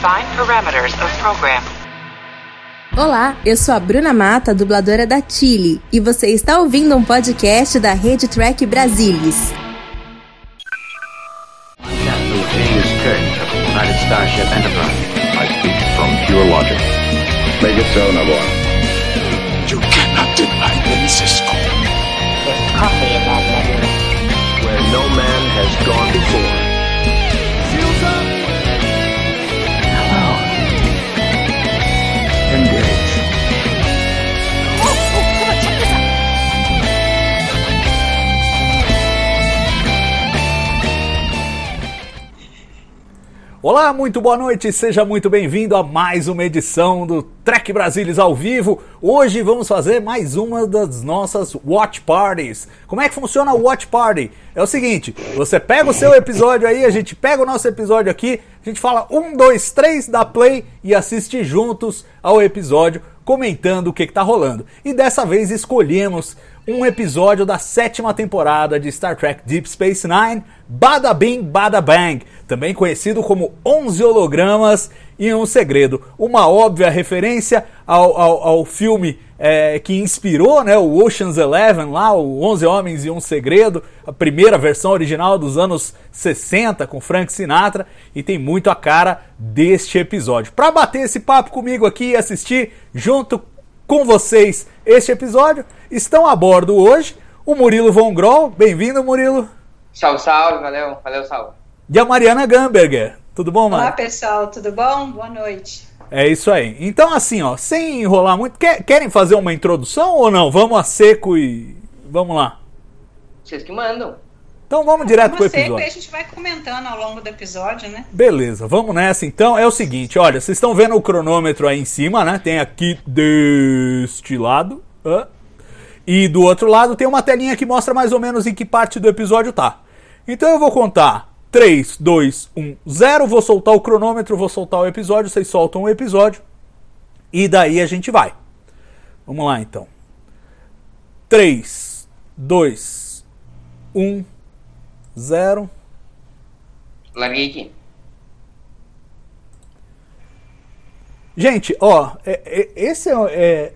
Define parameters of program. Olá, eu sou a Bruna Mata, dubladora da Chile, e você está ouvindo um podcast da Rede Track Brasilis. Captain James Kirk of the United Starship Enterprise. I speak from pure logic. Make it so, Navarro. You cannot deny me, Cisco. There's coffee Olá, muito boa noite, seja muito bem-vindo a mais uma edição do Trek Brasilis ao vivo. Hoje vamos fazer mais uma das nossas Watch Parties. Como é que funciona o Watch Party? É o seguinte, você pega o seu episódio aí, a gente pega o nosso episódio aqui, a gente fala um, dois, três, dá play e assiste juntos ao episódio, comentando o que, que tá rolando. E dessa vez escolhemos um episódio da sétima temporada de Star Trek Deep Space Nine, Bada Bing Bada Bang, também conhecido como 11 hologramas e um segredo. Uma óbvia referência ao, ao, ao filme é, que inspirou né, o Ocean's Eleven, lá, o 11 Homens e um Segredo, a primeira versão original dos anos 60 com Frank Sinatra, e tem muito a cara deste episódio. Para bater esse papo comigo aqui e assistir junto com vocês este episódio, estão a bordo hoje o Murilo Von Groll. Bem-vindo, Murilo. Salve, salve, valeu, valeu, salve. E a Mariana Gamberger. Tudo bom, Mari? Olá, pessoal, tudo bom? Boa noite. É isso aí. Então, assim, ó, sem enrolar muito, quer- querem fazer uma introdução ou não? Vamos a seco e. Vamos lá. Vocês que mandam. Então vamos direto pro seco e episódio. a gente vai comentando ao longo do episódio, né? Beleza, vamos nessa então. É o seguinte, olha, vocês estão vendo o cronômetro aí em cima, né? Tem aqui deste lado. hã? E do outro lado tem uma telinha que mostra mais ou menos em que parte do episódio tá. Então eu vou contar 3, 2, 1, 0. Vou soltar o cronômetro, vou soltar o episódio. Vocês soltam o episódio. E daí a gente vai. Vamos lá então. 3, 2, 1, 0. Larguei aqui. Gente, ó, é- é- esse é, é,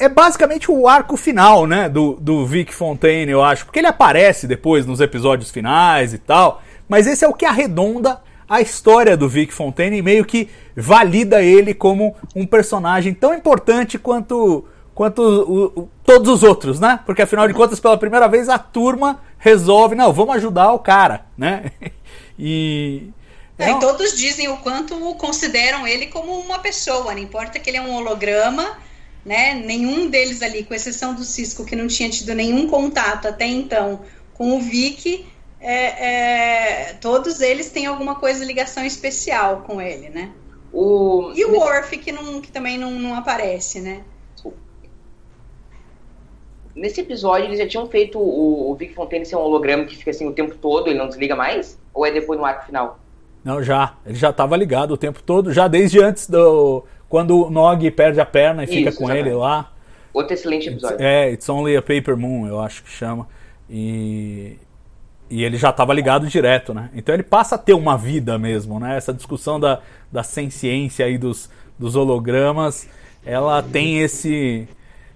é basicamente o arco final, né, do, do Vic Fontaine, eu acho, porque ele aparece depois nos episódios finais e tal, mas esse é o que arredonda a história do Vic Fontaine e meio que valida ele como um personagem tão importante quanto quanto o- o- todos os outros, né? Porque afinal de contas, pela primeira vez a turma resolve, não, vamos ajudar o cara, né? E É, E todos dizem o quanto consideram ele como uma pessoa, não importa que ele é um holograma, né? Nenhum deles ali, com exceção do Cisco, que não tinha tido nenhum contato até então com o Vic, é, é, todos eles têm alguma coisa, ligação especial com ele, né? O... E o Worf, que, não, que também não, não aparece, né? Nesse episódio eles já tinham feito o, o Vic Fontaine ser um holograma que fica assim o tempo todo, ele não desliga mais? Ou é depois no arco final? Não, já. Ele já estava ligado o tempo todo, já desde antes do. Quando o Nog perde a perna e fica Isso, com exatamente. ele lá. Outro excelente episódio. É, It's Only a Paper Moon, eu acho que chama. E. E ele já estava ligado direto, né? Então ele passa a ter uma vida mesmo, né? Essa discussão da, da ciência aí dos, dos hologramas, ela tem esse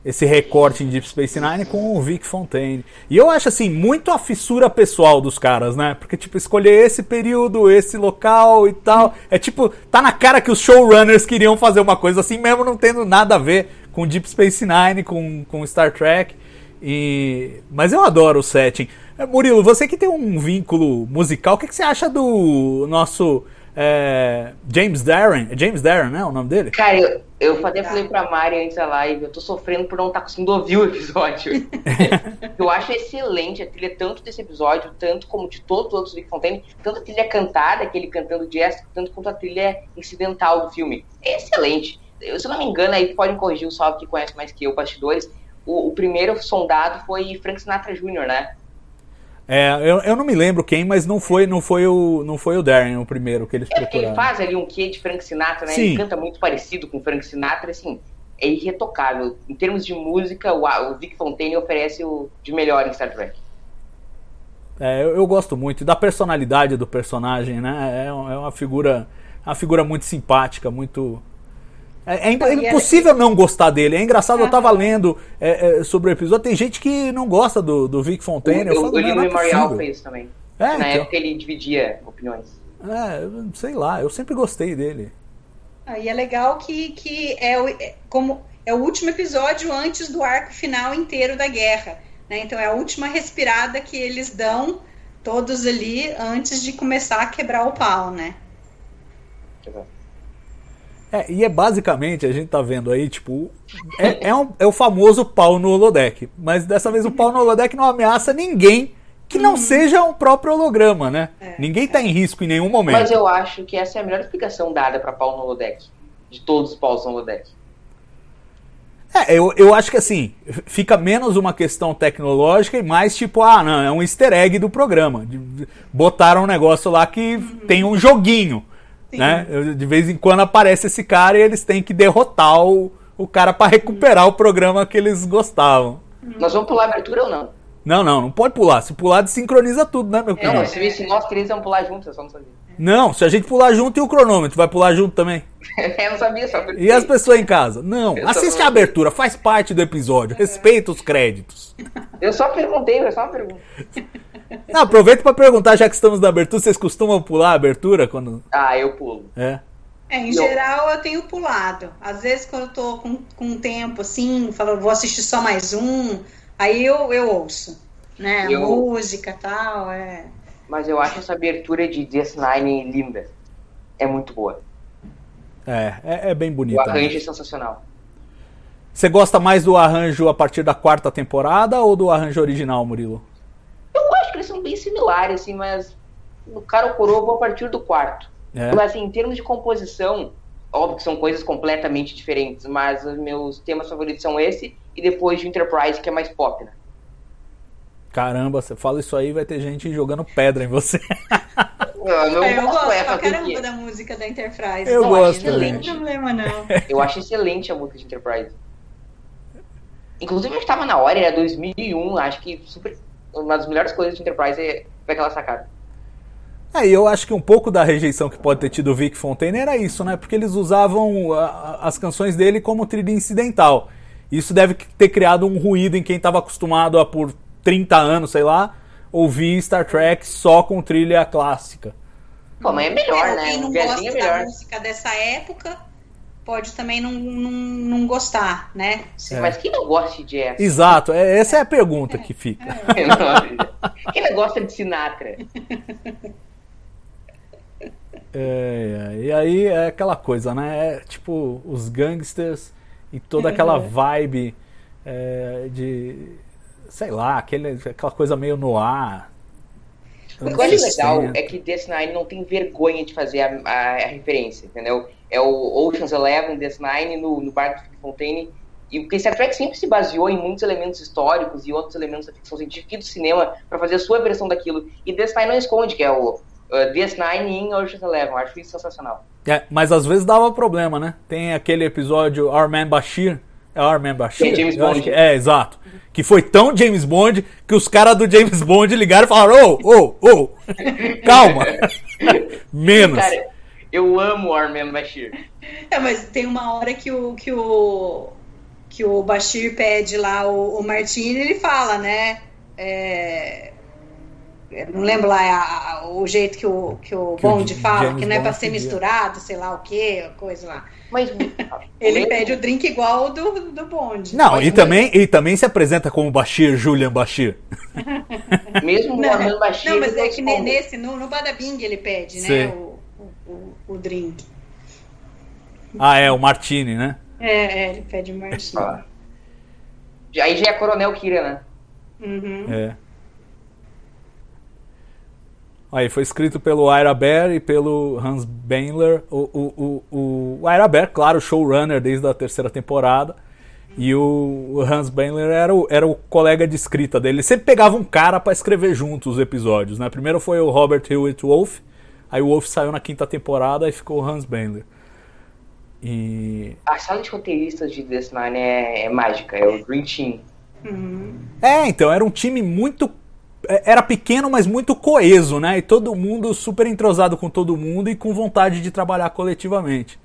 esse recorte em Deep Space Nine com o Vic Fontaine. E eu acho assim, muito a fissura pessoal dos caras, né? Porque tipo, escolher esse período, esse local e tal, é tipo, tá na cara que os showrunners queriam fazer uma coisa assim mesmo não tendo nada a ver com Deep Space Nine, com, com Star Trek. E... Mas eu adoro o setting. Eh, Murilo, você que tem um vínculo musical, o que, que você acha do nosso é, James Darren? É James Darren, né? O nome dele? Cara, eu, eu até falei pra Mari antes da live, eu tô sofrendo por não estar conseguindo ouvir o episódio. eu acho excelente a trilha tanto desse episódio, tanto como de todos os outros Vic Fontaine, tanto a trilha cantada, aquele cantando jazz, tanto quanto a trilha incidental do filme. É excelente. Eu, se eu não me engano, aí podem corrigir o Salve que conhece mais que eu, bastidores. O, o primeiro sondado foi Frank Sinatra Jr., né? É, eu, eu não me lembro quem, mas não foi, não foi o, não foi o Darren o primeiro que eles É porque ele procuraram. faz ali um quê de Frank Sinatra, né? Sim. Ele canta muito parecido com Frank Sinatra, assim, é irretocável. Em termos de música, o, o Vic Fontaine oferece o de melhor em Star Trek. É, eu, eu gosto muito da personalidade do personagem, né? É, é uma figura uma figura muito simpática, muito. É, é Ah, é impossível não gostar dele. É engraçado, eu tava Aham. lendo é, é, sobre o episódio. Tem gente que não gosta do, do Vic O, Fontaine. eu eu, falo, o Lino é Memorial fez isso também. É, Na então. época ele dividia opiniões. É, sei lá, eu sempre gostei dele. Ah, E é legal que, que é, o, é como é o último episódio antes do arco final inteiro da guerra. Né? Então é a última respirada que eles dão todos ali antes de começar a quebrar o pau, né? É, e é basicamente, a gente tá vendo aí, tipo, é, é, um- é o famoso pau no holodeck. Mas dessa vez o pau no holodeck não ameaça ninguém que não seja um próprio holograma, né? ninguém tá em risco em nenhum momento. Mas eu acho que essa é a melhor explicação dada pra pau no holodeck. De todos os paus no holodeck. É, eu, eu acho que assim, fica menos uma questão tecnológica e mais tipo, ah, não, é um easter egg do programa. De- de- Botaram um negócio lá que tem um joguinho. Né? De vez em quando aparece esse cara e eles têm que derrotar o, o cara pra recuperar o programa que eles gostavam. Nós vamos pular a abertura ou não? Não, não, não pode pular. Se pular, desincroniza tudo, né, meu Não, querido? se, se nós três vamos pular juntos, eu só não sabia. Não, se a gente pular junto e o cronômetro, vai pular junto também. eu não sabia, só porque... E as pessoas em casa? Não, Eu só assiste não- a abertura, faz parte do episódio, respeita os créditos. Eu só perguntei, é só uma pergunta. Não, aproveita pra perguntar, já que estamos na abertura, vocês costumam pular a abertura quando. Ah, eu pulo. É. É, em Não. geral eu tenho pulado. Às vezes quando eu tô com, com tempo assim, falo, vou assistir só mais um, aí eu, eu ouço. Né? Eu- Música e tal, é. Mas eu acho essa abertura de DS9 linda. É muito boa. É, é, é bem O bonita. arranjo é sensacional. Você gosta mais do arranjo a partir da quarta temporada ou do arranjo original, Murilo? Acho que eles são bem similares, assim, mas no cara ou coroa eu vou a partir do quarto. É. Mas assim, em termos de composição, óbvio que são coisas completamente diferentes, mas os meus temas favoritos são esse e depois de Enterprise, que é mais pop, né? Caramba, você fala isso aí, vai ter gente jogando pedra em você. Eu, não É, eu gosto, é, pra o caramba da música da Enterprise. Eu Não, gosto acho que Não tem problema, não. Eu acho excelente a música de Enterprise. Inclusive, eu estava na hora, era 2001, acho que super, uma das melhores coisas de Enterprise é foi aquela sacada. É, e eu acho que um pouco da rejeição que pode ter tido o Vic Fontaine era isso, né? Porque eles usavam a- a- as canções dele como trilha incidental. Isso deve ter criado um ruído em quem estava acostumado a, por 30 anos, sei lá, ouvir Star Trek só com trilha clássica. Pô, mas é melhor, É, né? Quem não Um gosta é da melhor. música dessa época pode também não, não, não gostar, né? É. Mas quem não gosta de jazz? Exato, é- essa é a pergunta que fica. quem não gosta de Sinatra? É, é, e aí é aquela coisa, né? É, tipo, os gangsters e toda aquela vibe é, de. sei lá, aquele, aquela coisa meio no ar. O que eu acho legal é que DS9 não tem vergonha de fazer a, a- a referência, entendeu? É o Ocean's Eleven, DS9 no, no barco de Fontaine. E porque Star Trek sempre se baseou em muitos elementos históricos e outros elementos da ficção científica e do cinema para fazer a sua versão daquilo. E DS9 não esconde, que é o uh, DS9 em Ocean's Eleven. Acho isso sensacional. É, mas às vezes dava problema, né? Tem aquele episódio Our Man Bashir. É Our Man Bashir? É James Bond. que- é, exato. Que foi tão James Bond que os caras do James Bond ligaram e falaram: ô, ô, ô, calma. Menos. Cara, eu amo Armin Bashir. É, mas tem uma hora que o que o que o Bashir pede lá o, o Martini, ele fala, né? É, eu não lembro lá a- a- o jeito que o, que o Que o Bond fala, James que não é pra Bond ser misturado, sei lá o que, coisa lá. Mas Ele mesmo- pede o drink igual o do, do Bond. Não, e também, e também se apresenta como Bashir, Julian Bashir. Mesmo o Não, Armin Bashir. não, mas é que nesse, no, no Badabing ele pede, Sei. né? O, o, drink. Ah, é, o Martini, né? É, é, ele pede o Martini. Ah. Aí já é Coronel Kira, né? Uhum. É. Aí foi escrito pelo Ira Bear e pelo Hans Beinler. O, o, o, o Ira Bear, claro, showrunner desde a terceira temporada. E o, Hans Beinler era o, era o colega de escrita dele. Ele sempre pegava um cara pra escrever junto os episódios. Né? Primeiro foi o Robert Hewitt Wolf. Aí o Wolf saiu na quinta temporada e ficou o Hans Beinler. E. A sala de roteiristas de DS9 é, é mágica, é o Dream Team. Uhum. É, então, era um time muito é, era pequeno, mas muito coeso, né? E todo mundo super entrosado com todo mundo e com vontade de trabalhar coletivamente.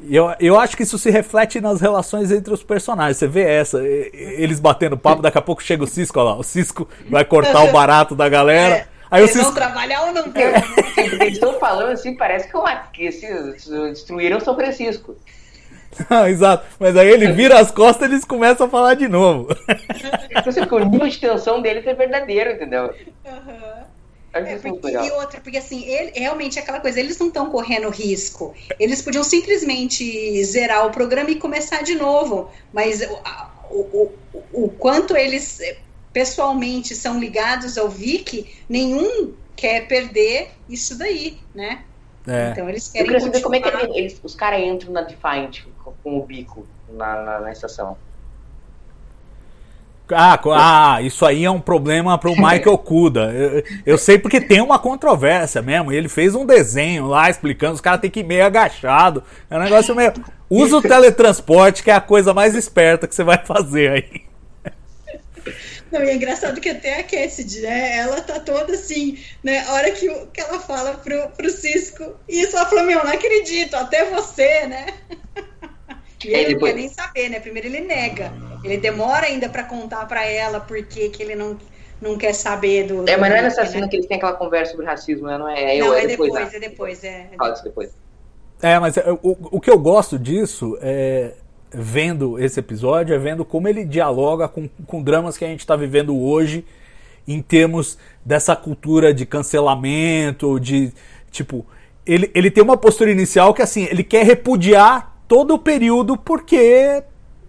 E eu, eu acho que isso se reflete nas relações entre os personagens. Você vê essa, eles batendo papo, daqui a pouco chega o Cisco, olha lá, o Cisco vai cortar o barato da galera. É, Aí o eles vão Cisco. trabalhar ou não vão? Eles estão falando assim, parece que, é uma, que se, destruíram São Francisco. Exato. Mas aí ele vira as costas e eles começam a falar de novo. Então, assim, porque o nível de tensão deles é verdadeiro, entendeu? Acho É, porque, e outra, porque assim, ele, realmente é aquela coisa, eles não estão correndo risco. Eles podiam simplesmente zerar o programa e começar de novo. Mas o, o, o, o quanto eles pessoalmente são ligados ao Vic, nenhum quer perder isso daí, né? É. Então eles Eu querem queria saber como é que eles, os caras entram na Defiant com, com o bico na, na, na estação. Ah, ah, isso aí é um problema pro Michael Kuda. Eu, eu sei porque tem uma controvérsia mesmo. e Ele fez um desenho lá explicando, os caras têm que ir meio agachado. É um negócio meio. Usa o teletransporte, que é a coisa mais esperta que você vai fazer aí. Não, e é engraçado que até a Cassidy, né? Ela tá toda assim, né? A hora que, que ela fala pro, pro Cisco, isso, ela falou, meu, não acredito, até você, né? E É, ele não depois- quer nem saber, né? Primeiro ele nega. Ele demora ainda pra contar pra ela por que que ele não, não quer saber do. É, mas não é nessa cena né? que eles têm aquela conversa sobre racismo, né? Não é, é, Não, é é depois. depois, né? é depois, é. Fala disso depois. É, mas é, o, o que eu gosto disso é vendo esse episódio, é vendo como ele dialoga com, com dramas que a gente está vivendo hoje em termos dessa cultura de cancelamento, de tipo, ele, ele tem uma postura inicial que assim, ele quer repudiar todo o período porque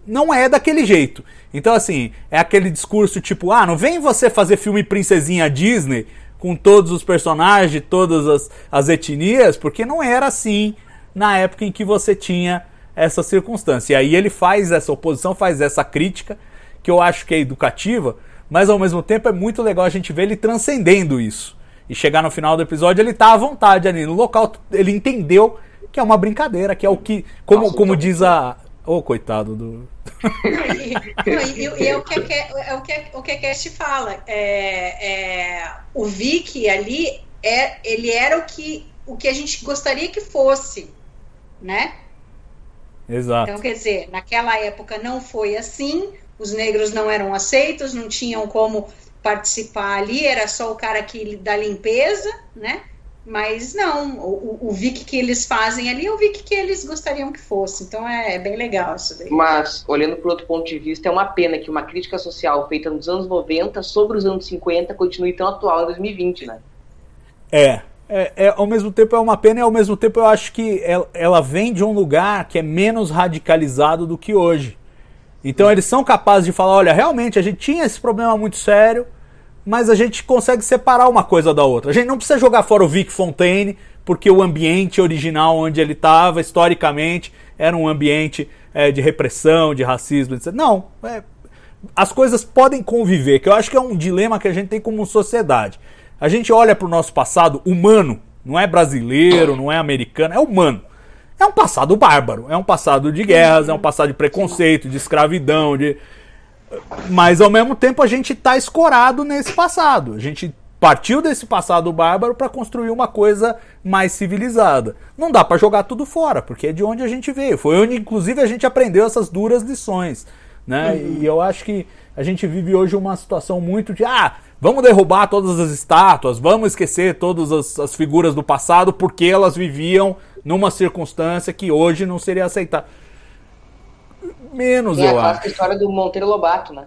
não é daquele jeito. Então, assim, é aquele discurso tipo, ah, não vem você fazer filme Princesinha Disney com todos os personagens, todas as, as etnias, porque não era assim na época em que você tinha essa circunstância. E aí ele faz essa oposição, faz essa crítica, que eu acho que é educativa, mas ao mesmo tempo é muito legal a gente ver ele transcendendo isso. E chegar no final do episódio, ele tá à vontade ali no local, ele entendeu que é uma brincadeira, que é o que. Como, Nossa, como então- diz a. Ô, coitado do. E, e- e- é o que é o que o que a Cast fala. É, é, o Vic ali, é, ele era o que, o que a gente gostaria que fosse, né? Exato. Então, quer dizer, naquela época não foi assim, os negros não eram aceitos, não tinham como participar ali, era só o cara que da limpeza, né? Mas não, o, o- o Vic que eles fazem ali é o Vic que eles gostariam que fosse. Então é, é bem legal isso daí. Mas, olhando por outro ponto de vista, é uma pena que uma crítica social feita nos anos 90 sobre os anos 50 continue tão atual em 2020, né? É, é, é, ao mesmo tempo é uma pena e ao mesmo tempo eu acho que ela, ela vem de um lugar que é menos radicalizado do que hoje. Então eles são capazes de falar, olha, realmente a gente tinha esse problema muito sério, mas a gente consegue separar uma coisa da outra. A gente não precisa jogar fora o Vic Fontaine, porque o ambiente original onde ele estava, historicamente, era um ambiente é, de repressão, de racismo, etc. Não, é, as coisas podem conviver, que eu acho que é um dilema que a gente tem como sociedade. A gente olha para o nosso passado humano, não é brasileiro, não é americano, é humano. É um passado bárbaro, é um passado de guerras, é um passado de preconceito, de escravidão, de mas ao mesmo tempo a gente está escorado nesse passado. A gente partiu desse passado bárbaro para construir uma coisa mais civilizada. Não dá para jogar tudo fora, porque é de onde a gente veio. Foi onde, inclusive, a gente aprendeu essas duras lições. Né? E eu acho que a gente vive hoje uma situação muito de ah, vamos derrubar todas as estátuas, vamos esquecer todas as, as figuras do passado porque elas viviam numa circunstância que hoje não seria aceitável. Menos, Tem a eu acho. clássica história do Monteiro Lobato, né?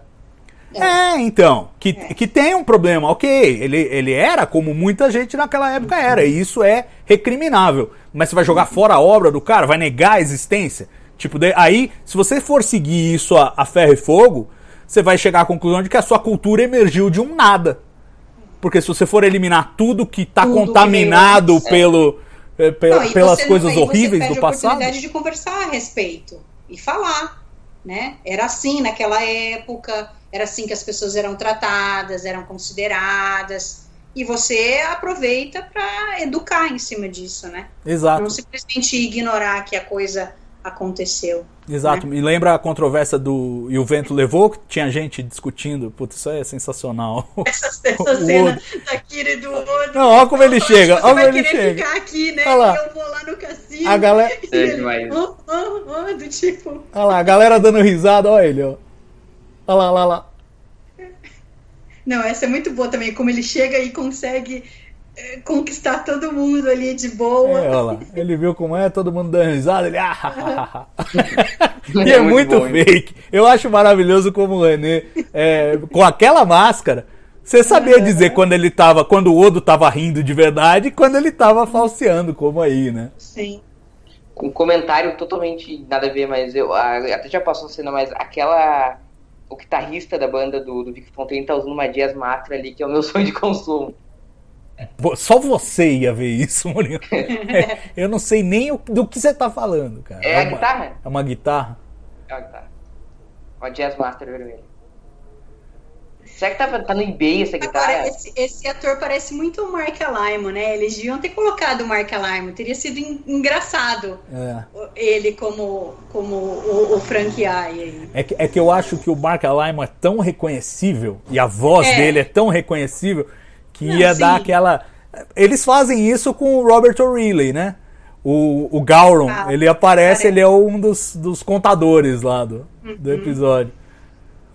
É, então, que, que tem um problema, ok, ele, ele era como muita gente naquela época era, e isso é recriminável. Mas você vai jogar fora a obra do cara, vai negar a existência? Tipo, de- aí, se você for seguir isso a, a ferro e fogo, você vai chegar à conclusão de que a sua cultura emergiu de um nada. Porque se você for eliminar tudo que está que contaminado antes, é. pelo, pela- Não, pelas você não- coisas e você horríveis perde do a passado. oportunidade de conversar a respeito e falar, né? Era assim naquela época, era assim que as pessoas eram tratadas, eram consideradas, e você aproveita para educar em cima disso, né? Exato. Não simplesmente ignorar que a coisa aconteceu. Exato, me lembra a controvérsia do E o Vento Levou, que tinha gente discutindo. Putz, isso aí é sensacional. Essa, essa O cena da Kira e do Odo. Não, olha como ele chega, olha vai como ele querer chega. ficar aqui, né? Olha lá. E eu vou lá no cassino. A galera- ele, É demais. oh, oh, oh, do tipo... Olha lá, a galera dando risada, olha ele, ó. Olha lá, olha lá, olha lá. Não, essa é muito boa também, como ele chega e consegue conquistar todo mundo ali de boa. É, olha lá. Ele viu como é, todo mundo dando risada, ele. Ah, e é, É muito, muito bom, hein? fake. Eu acho maravilhoso como o René, é, com aquela máscara, você sabia dizer quando ele tava. Quando o Odo tava rindo de verdade e quando ele tava falseando, como aí, né? Sim. Um comentário totalmente nada a ver, mas eu a- até já passou a cena, mas aquela. O guitarrista da banda do, do Vic Fontaine tá usando uma Jazz Master ali, que é o meu sonho de consumo. Só você ia ver isso, Murilo. É, eu não sei nem o- do que você tá falando, cara. É a uma, guitarra? É uma guitarra? É uma guitarra. Uma Jazz Master vermelha. Será que tá, tá no eBay essa guitarra? Agora, esse, esse ator parece muito o Mark Alaimo, né? Eles deviam ter colocado o Mark Alaimo. Teria sido en- engraçado É. ele como, como o, o Frank aí. É que, é que eu acho que o Mark Alaimo é tão reconhecível e a voz É. dele é tão reconhecível que Não, ia dar aquela. Eles fazem isso com o Robert O'Reilly, né? O, o Gauron, Ah, ele aparece, parece. ele é um dos, dos contadores lá do, do Uhum. episódio.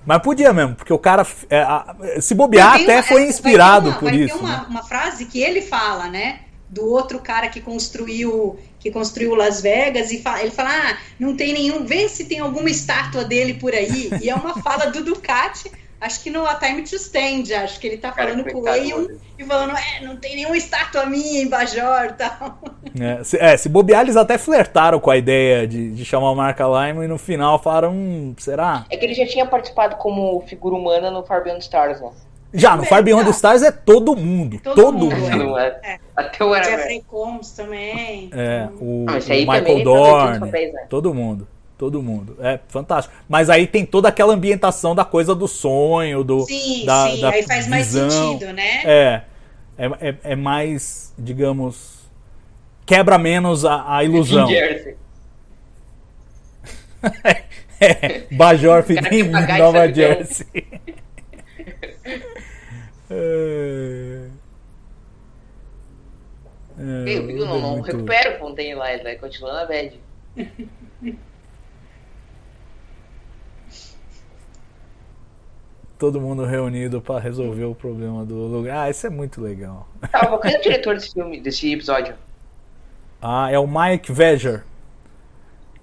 Mas podia mesmo, porque o cara, é, a- se bobear, até uma- foi vai inspirado uma- por vai isso. ter uma, né? uma frase que ele fala, né? Do outro cara que construiu que construiu Las Vegas e fa- ele fala: ah, não tem nenhum, vê se tem alguma estátua dele por aí. E é uma fala do Ducati, acho que no A Time to Stand, acho que ele tá Cara, falando coitado Wayne dele. e falando: é, não tem nenhuma estátua minha em Bajor e tal. É, se, é, se bobear, eles até flertaram com a ideia de, de chamar o Mark Alaimo e no final falaram, hum, será? É que ele já tinha participado como figura humana no Far Beyond Stars, né? Já, no Far Beyond the Stars é todo mundo. Todo, Todo mundo. mundo, Não é? É. Até o Aragorn. Jeffrey Combs também. É, o, Ah, o Michael tá Dorn, né? todo mundo. Todo mundo. É fantástico. Mas aí tem toda aquela ambientação da coisa do sonho, do. Sim, da, sim, da aí faz mais visão. sentido, né? É, é, é, é mais, digamos. Quebra menos a, a ilusão. Jersey. é, Bajor fica em Nova. Jersey. é... É, Eu, eu não, não muito- recupero o Fontaine lá, ele vai continuar na bad. Todo mundo reunido pra resolver o problema do lugar. Ah, isso é muito legal. Tá, qual que é o diretor desse filme, desse episódio? Ah, é o Mike Veger.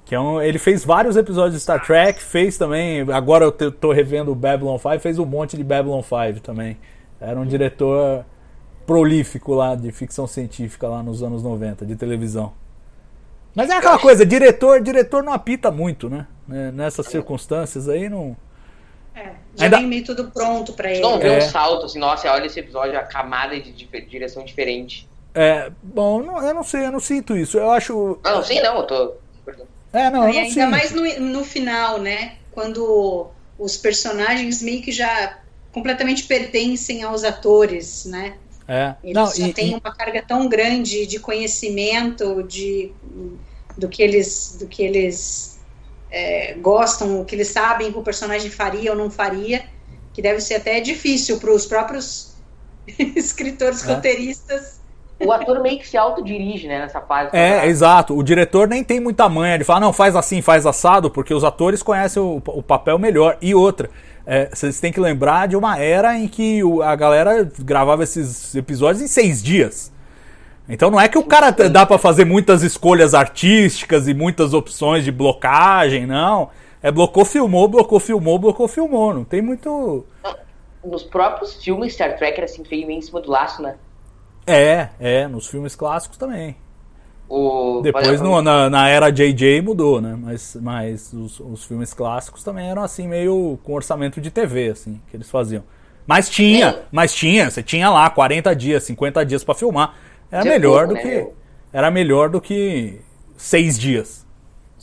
Que é um, ele fez vários episódios de Star Trek, fez também. Agora eu tô revendo o Babylon 5, fez um monte de Babylon 5 também. Era um diretor prolífico lá de ficção científica lá nos anos 90, de televisão. Mas é aquela coisa, diretor, diretor não apita muito, né? Né, Nessas circunstâncias aí não. É, já Ainda- vem meio tudo pronto pra ele. Não vê É. um salto assim, nossa, olha esse episódio, a camada de, direção diferente. É, bom, não- eu não sei, eu não sinto isso. Eu acho. Ah, não sei não, eu tô. É, não, eu e não ainda sinto. mais no, no final, né? Quando os personagens meio que já completamente pertencem aos atores, né? É. Eles Não, já e- têm e- uma carga tão grande de conhecimento, de do que eles, do que eles é, gostam, o que eles sabem que o personagem faria ou não faria, que deve ser até difícil para os próprios escritores, É. roteiristas. O ator meio que se autodirige, né, nessa fase. É, exato. O diretor nem tem muita manha de falar, não, faz assim, faz assado, porque os atores conhecem o, o papel melhor. E outra, é, vocês têm que lembrar de uma era em que o- a galera gravava esses episódios em seis dias. Então não é que o cara dá pra fazer muitas escolhas artísticas e muitas opções de blocagem, não. É blocou, filmou, blocou, filmou, blocou, filmou. Não tem muito. Nos próprios filmes Star Trek era assim, feio meio em cima do laço, né? É, é, nos filmes clássicos também. O... Depois no- na, na era JJ mudou, né? Mas, mas os, os filmes clássicos também eram assim, meio com orçamento de TV, assim, que eles faziam. Mas tinha, É. mas tinha, você tinha lá 40 dias, 50 dias pra filmar. Era é melhor pouco, do né, que. meu? Era melhor do que seis dias.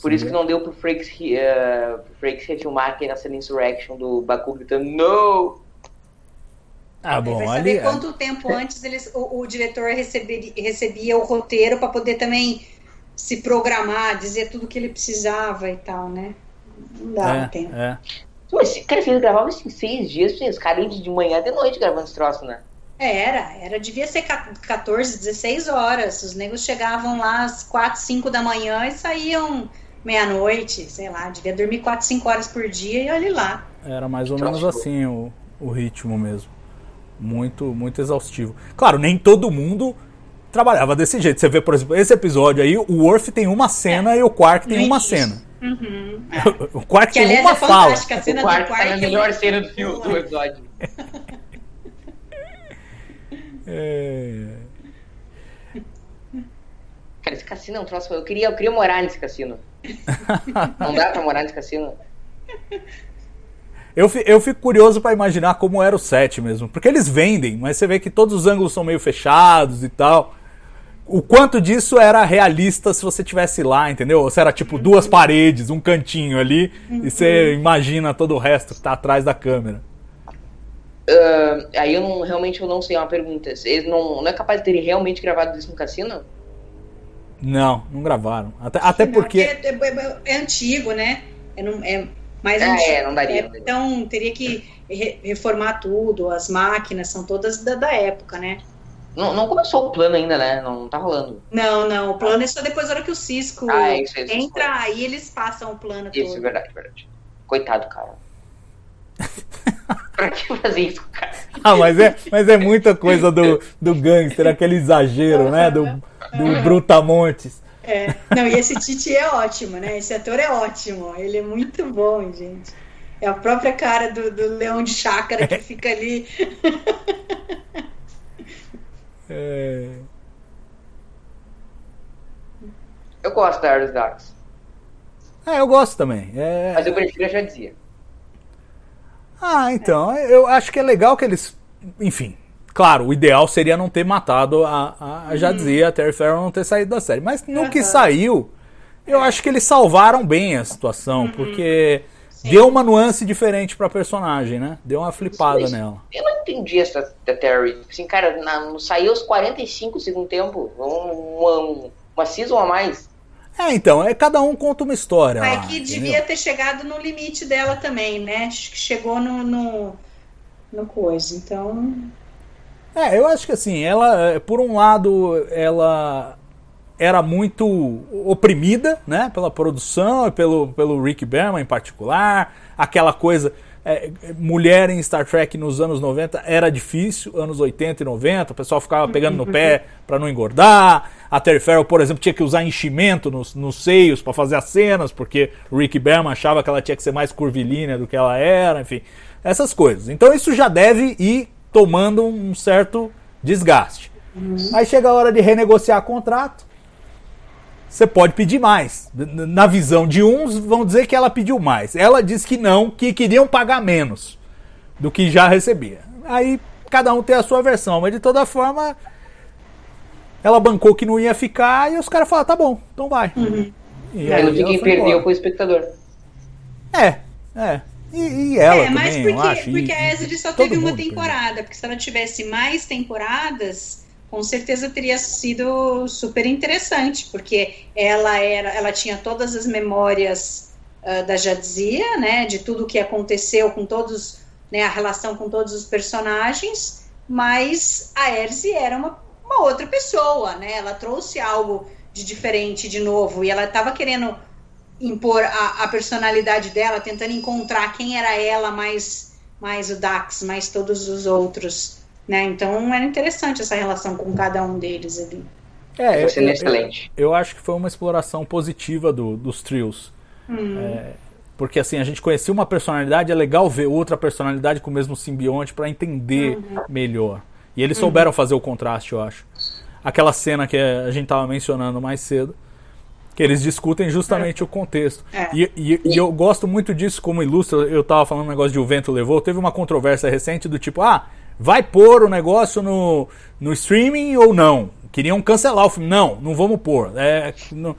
Por isso que não deu pro Frakes, re- eh, pro Frakes refilmar aqui na cena Insurrection do Baku gritando No! Ah, bom, Vai ali. saber quanto tempo antes eles, o, o diretor recebia o roteiro para poder também se programar, dizer tudo que ele precisava e tal, né? Não dava É, tempo. é. Mas, cara, eles gravavam isso em seis dias, os caras iam de manhã e de noite gravando esse troço, né? É, Era, era, devia ser ca- 14, 16 horas. Os negros chegavam lá às 4, 5 da manhã e saíam meia-noite, sei lá, devia dormir 4, 5 horas por dia e olha lá. Era mais ou menos assim o, o ritmo mesmo. Muito, muito exaustivo. Claro, nem todo mundo trabalhava desse jeito. Você vê, por exemplo, esse episódio aí, o Worf tem uma cena e o Quark tem No uma início. cena. Uhum, é. O Quark Que tem aliás uma é fala. a cena o do quarto quarto. tá na é melhor cena do do episódio. É... Cara, esse cassino é um troço. Eu queria, eu queria morar nesse cassino. Não dá pra morar nesse cassino? Eu, eu fico curioso pra imaginar como era o set mesmo. Porque eles vendem, mas você vê que todos os ângulos são meio fechados e tal. O quanto disso era realista se você tivesse lá, entendeu? Ou se era tipo duas paredes, um cantinho ali, e você imagina todo o resto que tá atrás da câmera. Ah, aí eu não, realmente eu não sei, é uma pergunta. Eles não, não é capaz de terem realmente gravado isso no cassino? Não, não gravaram. Até, até Não, porque. é, é- é antigo, né? É, não- é mais É, antigo. é, não daria, É, não daria. então teria que re- reformar tudo, as máquinas são todas da, da época, né? Não, não começou o plano ainda, né? Não, tá rolando. Não, não, o plano é só depois da hora que o Cisco Ah, é isso, é isso. entra, aí eles passam o plano Isso, é todo. verdade, verdade. Coitado, cara. pra que fazer isso, cara? Ah, mas é, mas é muita coisa do, do gangster, aquele exagero, né? Do, do Brutamontes. É. Não, e esse Titi é ótimo, né? Esse ator é ótimo, ele é muito bom, gente. É a própria cara do, do leão de chácara que fica ali. É... Eu gosto da Iris Dax, É, eu gosto também. É... mas eu prefiro a já dizia. Ah, então, eu acho que é legal que eles. Enfim, claro, o ideal seria não ter matado a, a, a já dizia, a Terry Farrell não ter saído da série. Mas no que saiu, eu acho que eles salvaram bem a situação, porque deu uma nuance diferente pra personagem, né? Deu uma flipada nela. Eu não entendi essa da Terry. Assim, cara, na, saiu aos 45 do segundo tempo. Um, uma, uma season a mais. É, então, é cada um conta uma história. É lá, que entendeu? devia ter chegado no limite dela também, né? Acho que chegou no, no, no coisa. Então, É, eu acho que assim, ela, eh, por um lado, ela era muito oprimida, né, pela produção e pelo, pelo Rick Berman em particular, aquela coisa, eh, mulher em Star Trek nos anos 90 era difícil, anos 80 e 90, o pessoal ficava pegando no pé para não engordar, a Terry Farrell, por exemplo, tinha que usar enchimento nos, nos seios para fazer as cenas, porque o Rick Berman achava que ela tinha que ser mais curvilínea do que ela era, enfim, essas coisas. Então isso já deve ir tomando um certo desgaste. Aí chega a hora de renegociar contrato. Você pode pedir mais. Na visão de uns, vão dizer que ela pediu mais. Ela diz que não, que queriam pagar menos do que já recebia. Aí cada um tem a sua versão, mas de toda forma, ela bancou que não ia ficar e os caras falaram: tá bom, então vai. E Aí no fim ela quem perdeu embora. foi o espectador. É, é. E, e ela é, mas também, eu porque, acho. e- porque a Ezra só teve uma perdeu. temporada, porque se ela tivesse mais temporadas, com certeza teria sido super interessante, porque ela era, ela tinha todas as memórias ah, da Jadzia, né, de tudo o que aconteceu com todos, né, a relação com todos os personagens, mas a Erzi era uma, uma outra pessoa, né, ela trouxe algo de diferente de novo, e ela estava querendo impor a, a personalidade dela, tentando encontrar quem era ela, mais, mais o Dax, mais todos os outros. Né? Então era interessante essa relação com cada um deles ali. É, sendo eu- eu- excelente. Eu, acho que foi uma exploração positiva do- dos trios. É, porque assim, a gente conhecia uma personalidade, é legal ver outra personalidade com o mesmo simbionte para entender melhor. E eles souberam fazer o contraste, eu acho. Aquela cena que a gente tava mencionando mais cedo, que eles discutem justamente o contexto. É. E, e- e eu gosto muito disso como ilustra. Eu tava falando um negócio de o vento levou. Teve uma controvérsia recente do tipo, ah, vai pôr o negócio no, no streaming ou não? Queriam cancelar o filme. Não, não vamos pôr. É, não-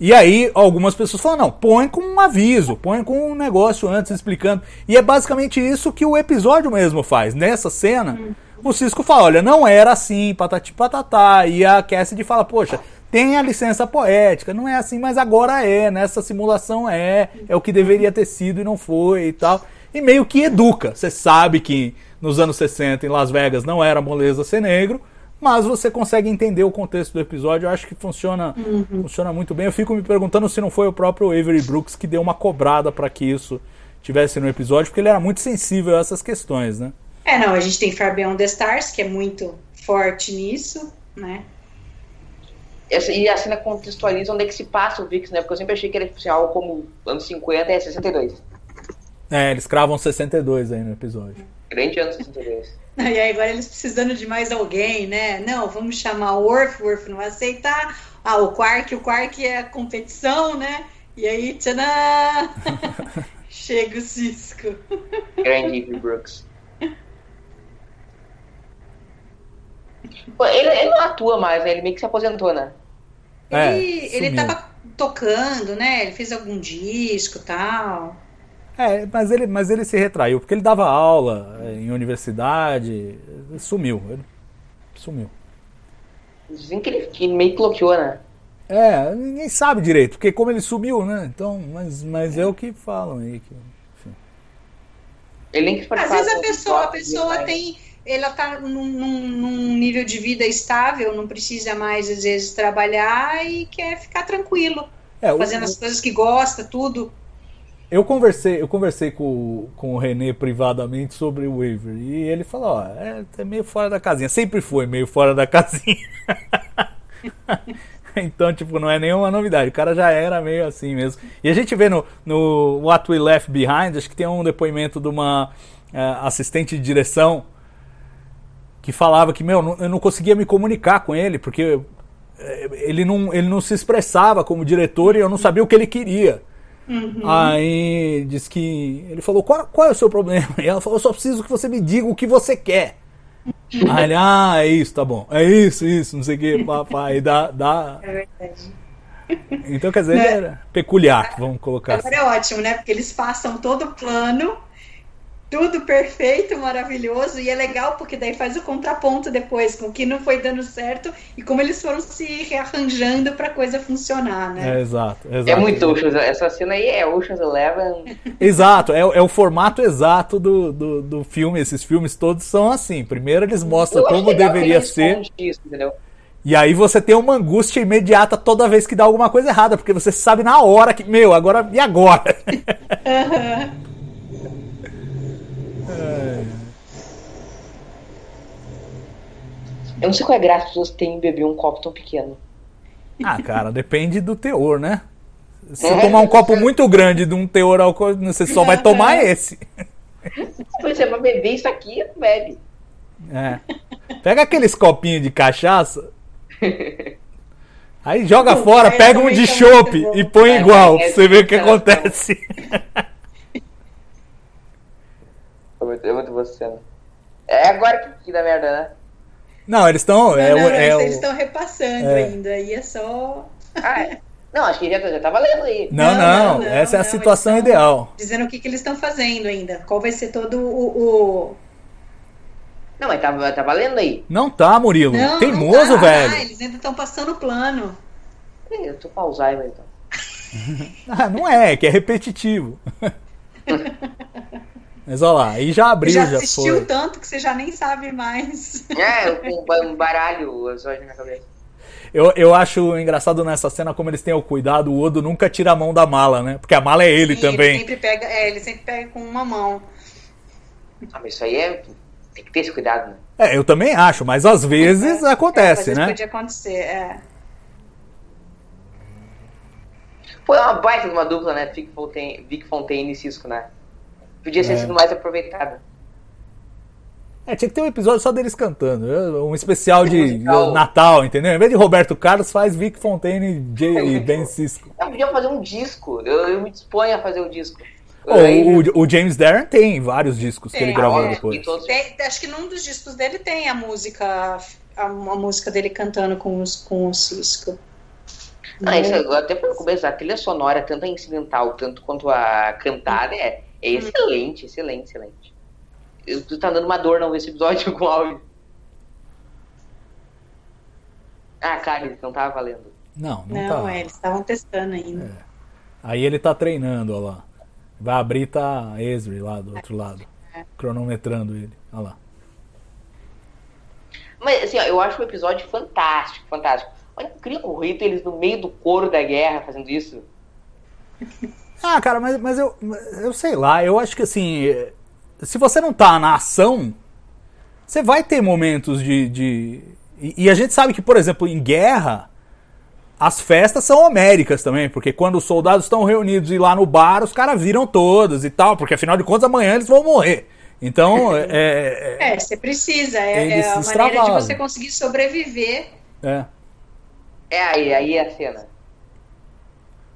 E aí, algumas pessoas falam, não, põe com um aviso, põe com um negócio antes explicando. E é basicamente isso que o episódio mesmo faz. Nessa cena, o Cisco fala, olha, não era assim, patati patatá. E a Cassidy fala, poxa, tem a licença poética, não é assim, mas agora é, nessa simulação é, é o que deveria ter sido e não foi e tal. E meio que educa. Você sabe que nos anos 60 em Las Vegas não era moleza ser negro, mas você consegue entender o contexto do episódio. Eu acho que funciona, funciona muito bem. Eu fico me perguntando se não foi o próprio Avery Brooks que deu uma cobrada para que isso tivesse no episódio, porque ele era muito sensível a essas questões, né? É, não, a gente tem Far Beyond the Stars, que é muito forte nisso, né? Essa, e a cena contextualiza onde é que se passa o VIX, né? Porque eu sempre achei que era tipo, assim, algo como anos 50 é 62. É, eles cravam 62 aí no episódio. Grande ano 62. E aí agora eles precisando de mais alguém, né? Não, vamos chamar o Worf, o Worf não vai aceitar. Ah, o Quark, o Quark é a competição, né? E aí, tchanã! Chega o Cisco. Grande Avery Brooks. Pô, ele, ele não atua mais, né? Ele meio que se aposentou, né? É, Ele, ele sumiu. tava tocando, né? Ele fez algum disco e tal. É, mas ele, mas ele se retraiu, porque ele dava aula é, em universidade, sumiu, ele sumiu. Dizem que ele, que ele meio que bloqueou, né? É, ninguém sabe direito, porque como ele sumiu, né? Então, mas, mas é o que falam aí. Que, enfim. Ele nem quis Às vezes a pessoa, a pessoa tem. Ela tá num, num- nível de vida estável, não precisa mais, às vezes, trabalhar e quer ficar tranquilo. É, o- Fazendo as coisas que gosta, tudo. Eu conversei, eu conversei com, com o René privadamente sobre o Waver e ele falou, ó, é, é meio fora da casinha, sempre foi meio fora da casinha. então, tipo, não é nenhuma novidade, o cara já era meio assim mesmo. E a gente vê no, no What We Left Behind, acho que tem um depoimento de uma eh, assistente de direção que falava que, meu, eu não conseguia me comunicar com ele, porque eh, ele não, ele não se expressava como diretor e eu não sabia o que ele queria. Aí diz que. Ele falou: qual, qual é o seu problema? E ela falou: eu só preciso que você me diga o que você quer. Aí ele, ah, é isso, tá bom. É isso, isso, não sei o que, papai. Dá, dá. É verdade. Então, quer dizer, ele era peculiar, vamos colocar assim. Agora é ótimo, né? Porque eles passam todo o plano, tudo perfeito, maravilhoso, e é legal porque daí faz o contraponto depois com o que não foi dando certo e como eles foram se rearranjando pra coisa funcionar, né? É, exato, exato. É muito Ocean's Essa cena aí é Ocean's Eleven. Exato, é, é o formato exato do, do, do filme. Esses filmes todos são assim. Primeiro eles mostram como deveria ser. Isso, entendeu? E aí você tem uma angústia imediata toda vez que dá alguma coisa errada, porque você sabe na hora que, meu, agora e agora? Eu não sei qual é a graça que as pessoas têm em beber um copo tão pequeno. ah, cara, depende do teor, né? Se É. você tomar um copo muito grande de um teor alcoólico, você só vai tomar esse. Pois é, beber isso aqui, bebe. É. Pega aqueles copinhos de cachaça, aí joga fora, é, pega um de chopp muito bom. e põe É, igual, é, pra você ver o que é, acontece. É muito, é muito boa cena. É agora que, que dá merda, né? Não, eles estão. É, não, não, é eles- estão repassando é. ainda, e é só Ah, é. Não, acho que já, já tá valendo aí. Não, Não, não, não, não, essa é a não, situação ideal. dizendo o que, que eles estão fazendo ainda. Qual vai ser todo o. o... Não, mas tá, tá valendo aí. Não tá, Murilo. Não, Teimoso, não tá, velho. Eles ainda estão passando o plano. Eu tô com Alzheimer, então. Ah, não é, é que é repetitivo. Mas olha lá, aí já abriu, já já, assistiu foi. tanto que você já nem sabe mais. É, eu com um ba- baralho as olhos na cabeça. Eu, eu acho engraçado nessa cena como eles têm o cuidado, o Odo nunca tira a mão da mala, né? Porque a mala é ele Sim, também. Ele sempre pega, é, ele sempre pega com uma mão. Ah, mas isso aí é. Tem que ter esse cuidado, né? É, eu também acho, mas às vezes É, acontece, às vezes né? Podia acontecer, é. Foi uma baita de uma dupla, né? Vic Fontaine, Vic Fontaine e Cisco, né? Podia ter É. sido mais aproveitada. É, tinha que ter um episódio só deles cantando. eu- Um especial de Musical. Natal, entendeu? Em vez de Roberto Carlos, faz Vic Fontaine Jay, e Ben Cisco. Eu podia fazer um disco. Eu, eu me disponho a fazer o disco. Ô, Aí- o, o James Darren tem vários discos que ele Tem. gravou Ah, depois. todos- Tem- acho que num dos discos dele tem a música, a, a música dele cantando com, os, com o Cisco. Ah, isso agora até no começo, a trilha sonora, tanto a incidental, tanto quanto a cantada, é, é excelente, excelente, excelente. Eu, tu tá dando uma dor não ver esse episódio com áudio. Ah, cara, ele não tava valendo. Não, não, Não, tá. é, eles estavam testando ainda. Aí ele tá treinando, olha lá. Vai abrir tá a Esri lá do outro lado. Cronometrando ele. Olha lá. Mas assim, ó, eu acho o episódio fantástico, fantástico. Olha que incrível o Rito, eles no meio do coro da guerra fazendo isso. Ah, cara, mas, mas eu, eu sei lá, eu acho que assim, se você não tá na ação, você vai ter momentos de. de e, e a gente sabe que, por exemplo, em guerra, as festas são homéricas também, porque quando os soldados estão reunidos e lá no bar, os caras viram todos e tal, porque afinal de contas amanhã eles vão morrer. Então, é. é, É, você precisa. É, é a maneira de você conseguir sobreviver. é. É aí, aí é a cena.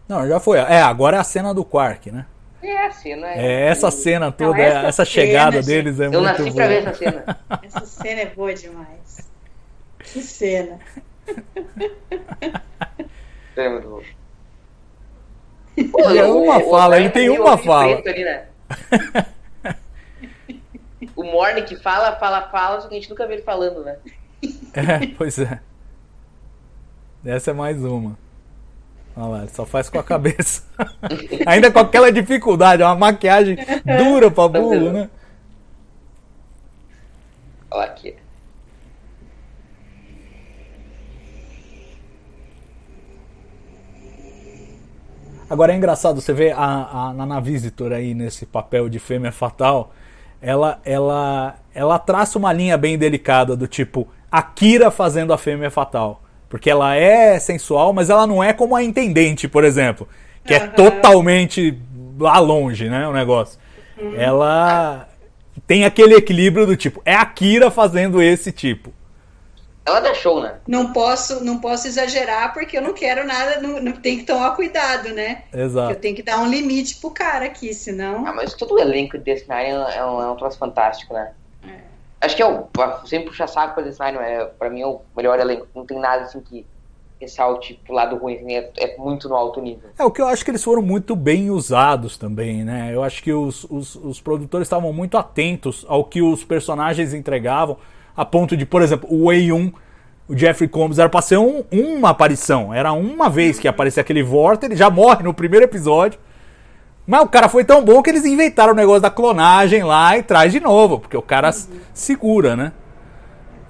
Não, já foi. É, agora é a cena do Quark, né? É a cena. É essa cena toda, Não, essa essa, chegada cena, deles é Eu muito nasci boa. pra ver essa cena. Essa cena é boa demais. Que cena. É muito bom. Ele é uma fala, ele tem uma é fala. ali, né? O Morning que fala, fala, fala, só que a gente nunca vê ele falando, né? É, pois é. Essa é mais uma. Olha lá, ele só faz com a cabeça. Ainda com aquela dificuldade, é uma maquiagem dura pra burro, né? Olha aqui. Agora é engraçado, você vê a, a Nana Visitor aí nesse papel de fêmea fatal, ela, ela, ela traça uma linha bem delicada do tipo Akira fazendo a fêmea fatal. Porque ela é sensual, mas ela não é como a intendente, por exemplo, que é totalmente lá longe, né, o negócio. Ela tem aquele equilíbrio do tipo, é a Akira fazendo esse tipo. Ela show, né? Não posso, não posso exagerar porque eu não quero nada, não, não- tem que tomar cuidado, né? Eu Exato. tenho que dar um limite pro cara aqui, senão. Ah, mas todo o elenco de Death Nine é um, é um troço fantástico, né? Acho que é o. Sempre puxa saco pra Nine, é, pra mim é o melhor elenco. Não tem nada assim que ressalte pro lado ruim, assim, é, é muito no alto nível. É, o que eu acho que eles foram muito bem usados também, né? Eu acho que os, os, os produtores estavam muito atentos ao que os personagens entregavam, a ponto de, por exemplo, o Wei 1, o Jeffrey Combs, era pra ser um- uma aparição. Era uma vez que aparecia aquele Vorta, ele já morre no primeiro episódio. Mas o cara foi tão bom que eles inventaram o negócio da clonagem lá e traz de novo, porque o cara s- segura, né?